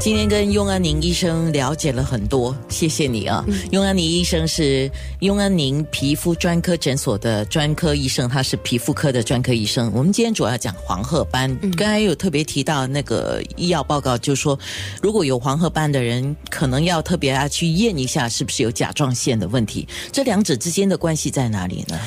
今天跟雍安宁医生了解了很多，谢谢你啊！雍安宁医生是雍安宁皮肤专科诊所的专科医生，他是皮肤科的专科医生。我们今天主要讲黄褐斑，刚才有特别提到那个医药报告，就是说如果有黄褐斑的人，可能要特别要去验一下是不是有甲状腺的问题。这两者之间的关系在哪里呢？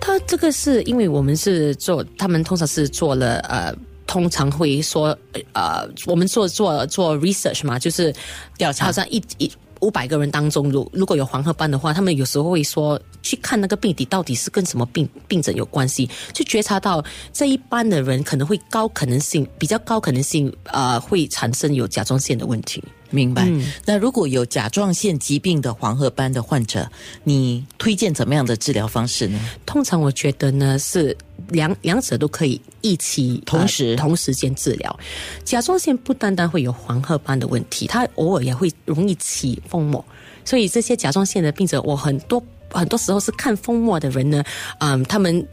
他这个是因为我们是做，他们通常是做了呃。通常会说，呃，我们做做做 research 嘛，就是调查，好像一一五百个人当中，如如果有黄褐斑的话，他们有时候会说去看那个病底到底是跟什么病病症有关系，就觉察到这一般的人可能会高可能性，比较高可能性，呃，会产生有甲状腺的问题。明白。那如果有甲状腺疾病的黄褐斑的患者，你推荐怎么样的治疗方式呢？通常我觉得呢是两两者都可以一起同时同时间治疗。甲状腺不单单会有黄褐斑的问题，它偶尔也会容易起风膜，所以这些甲状腺的病者，我很多很多时候是看风膜的人呢，嗯，他们。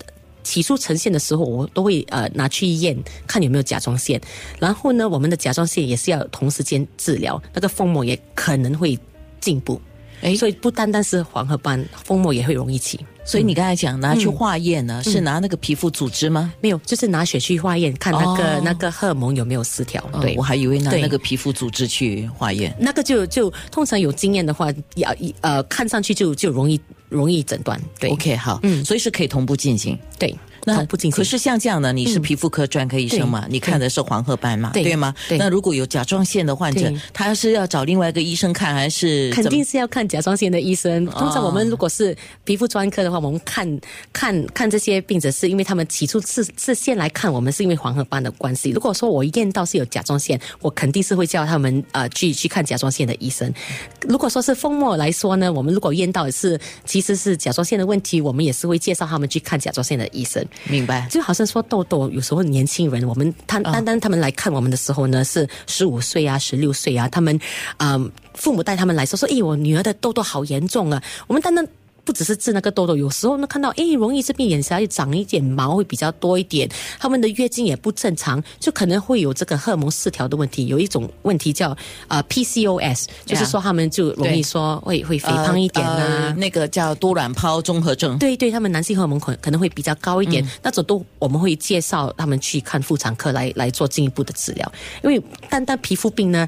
起初呈现的时候，我都会呃拿去验，看有没有甲状腺。然后呢，我们的甲状腺也是要同时间治疗，那个风膜也可能会进步。哎，所以不单单是黄褐斑，风膜也会容易起。所以你刚才讲拿去化验呢，是拿那个皮肤组织吗？没有，就是拿血去化验，看那个那个荷尔蒙有没有失调。对，我还以为拿那个皮肤组织去化验。那个就就通常有经验的话，要呃看上去就就容易容易诊断。对，OK，好，嗯，所以是可以同步进行。对。那不仅可是像这样的，你是皮肤科专科医生嘛？你看的是黄褐斑嘛？对吗？那如果有甲状腺的患者，他是要找另外一个医生看，还是肯定是要看甲状腺的医生？通常我们如果是皮肤专科的话，我们看看看这些病者，是因为他们起初是是先来看我们，是因为黄褐斑的关系。如果说我验到是有甲状腺，我肯定是会叫他们呃去去看甲状腺的医生。如果说是风膜来说呢，我们如果验到是其实是甲状腺的问题，我们也是会介绍他们去看甲状腺的医生。明白，就好像说痘痘，有时候年轻人，我们他单单他们来看我们的时候呢，是十五岁啊，十六岁啊，他们啊，父母带他们来说说，哎，我女儿的痘痘好严重啊，我们单单。不只是治那个痘痘，有时候呢看到哎，容易这边眼下长一点毛会比较多一点，他们的月经也不正常，就可能会有这个荷尔蒙失调的问题。有一种问题叫啊 PCOS，就是说他们就容易说会会肥胖一点啊，那个叫多卵泡综合症。对对，他们男性荷尔蒙可可能会比较高一点，那种都我们会介绍他们去看妇产科来来做进一步的治疗，因为单单皮肤病呢。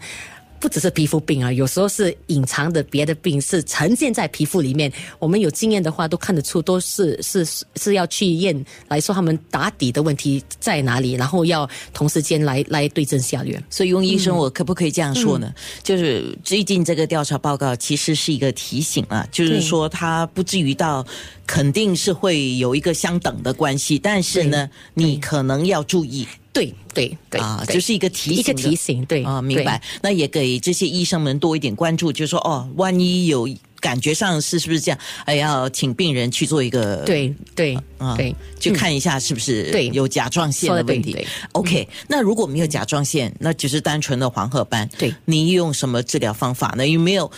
不只是皮肤病啊，有时候是隐藏的别的病，是呈现在皮肤里面。我们有经验的话，都看得出，都是是是要去验来说他们打底的问题在哪里，然后要同时间来来对症下药。所以，用医生，我可不可以这样说呢？就是最近这个调查报告其实是一个提醒啊，就是说它不至于到肯定是会有一个相等的关系，但是呢，你可能要注意。对对对啊，就是一个提醒，一个提醒，对啊，明白。那也给这些医生们多一点关注，就是说哦，万一有。感觉上是是不是这样？哎，要请病人去做一个对对啊，对，去看一下是不是对有甲状腺的问题。OK，那如果没有甲状腺，那只是单纯的黄褐斑。对，你用什么治疗方法呢？有没有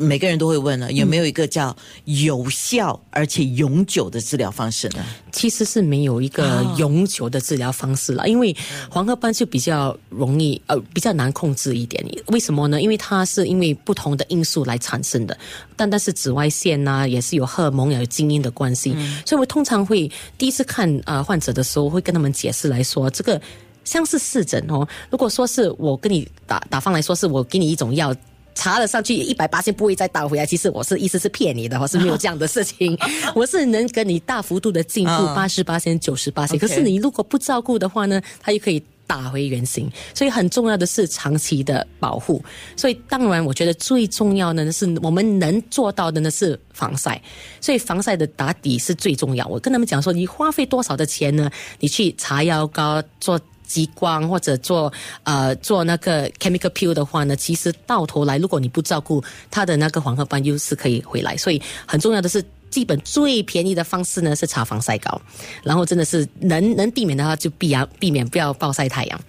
每个人都会问了？有没有一个叫有效而且永久的治疗方式呢？其实是没有一个永久的治疗方式了，因为黄褐斑就比较容易呃比较难控制一点。为什么呢？因为它是因为不同的因素来产生的，但但是紫外线呐，也是有荷尔蒙、有基因的关系，所以我通常会第一次看啊患者的时候，会跟他们解释来说，这个像是视诊哦。如果说是我跟你打打方来说，是我给你一种药，查了上去一百八千不会再倒回来，其实我是意思是骗你的，我是没有这样的事情，我是能跟你大幅度的进步八十八千、九十八千。可是你如果不照顾的话呢，它又可以。打回原形，所以很重要的是长期的保护。所以当然，我觉得最重要的呢，是我们能做到的呢是防晒。所以防晒的打底是最重要。我跟他们讲说，你花费多少的钱呢？你去擦药膏、做激光或者做呃做那个 chemical peel 的话呢，其实到头来，如果你不照顾它的那个黄褐斑，又是可以回来。所以很重要的是。基本最便宜的方式呢是擦防晒膏，然后真的是能能避免的话就避啊避免不要暴晒太阳。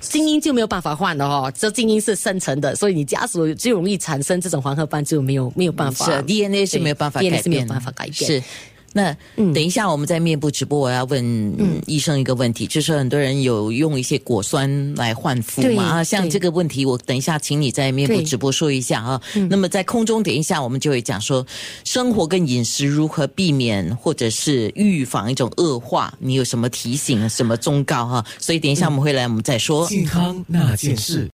精英就没有办法换了哦，这精英是生成的，所以你家属就容易产生这种黄褐斑就没有没有办法。是 DNA 是没有办法改变，是没有办法改变。是。那等一下我们在面部直播，我要问医生一个问题，就是很多人有用一些果酸来焕肤嘛啊，像这个问题，我等一下请你在面部直播说一下啊。那么在空中等一下我们就会讲说生活跟饮食如何避免或者是预防一种恶化，你有什么提醒、什么忠告哈？所以等一下我们会来我们再说。健康那件事。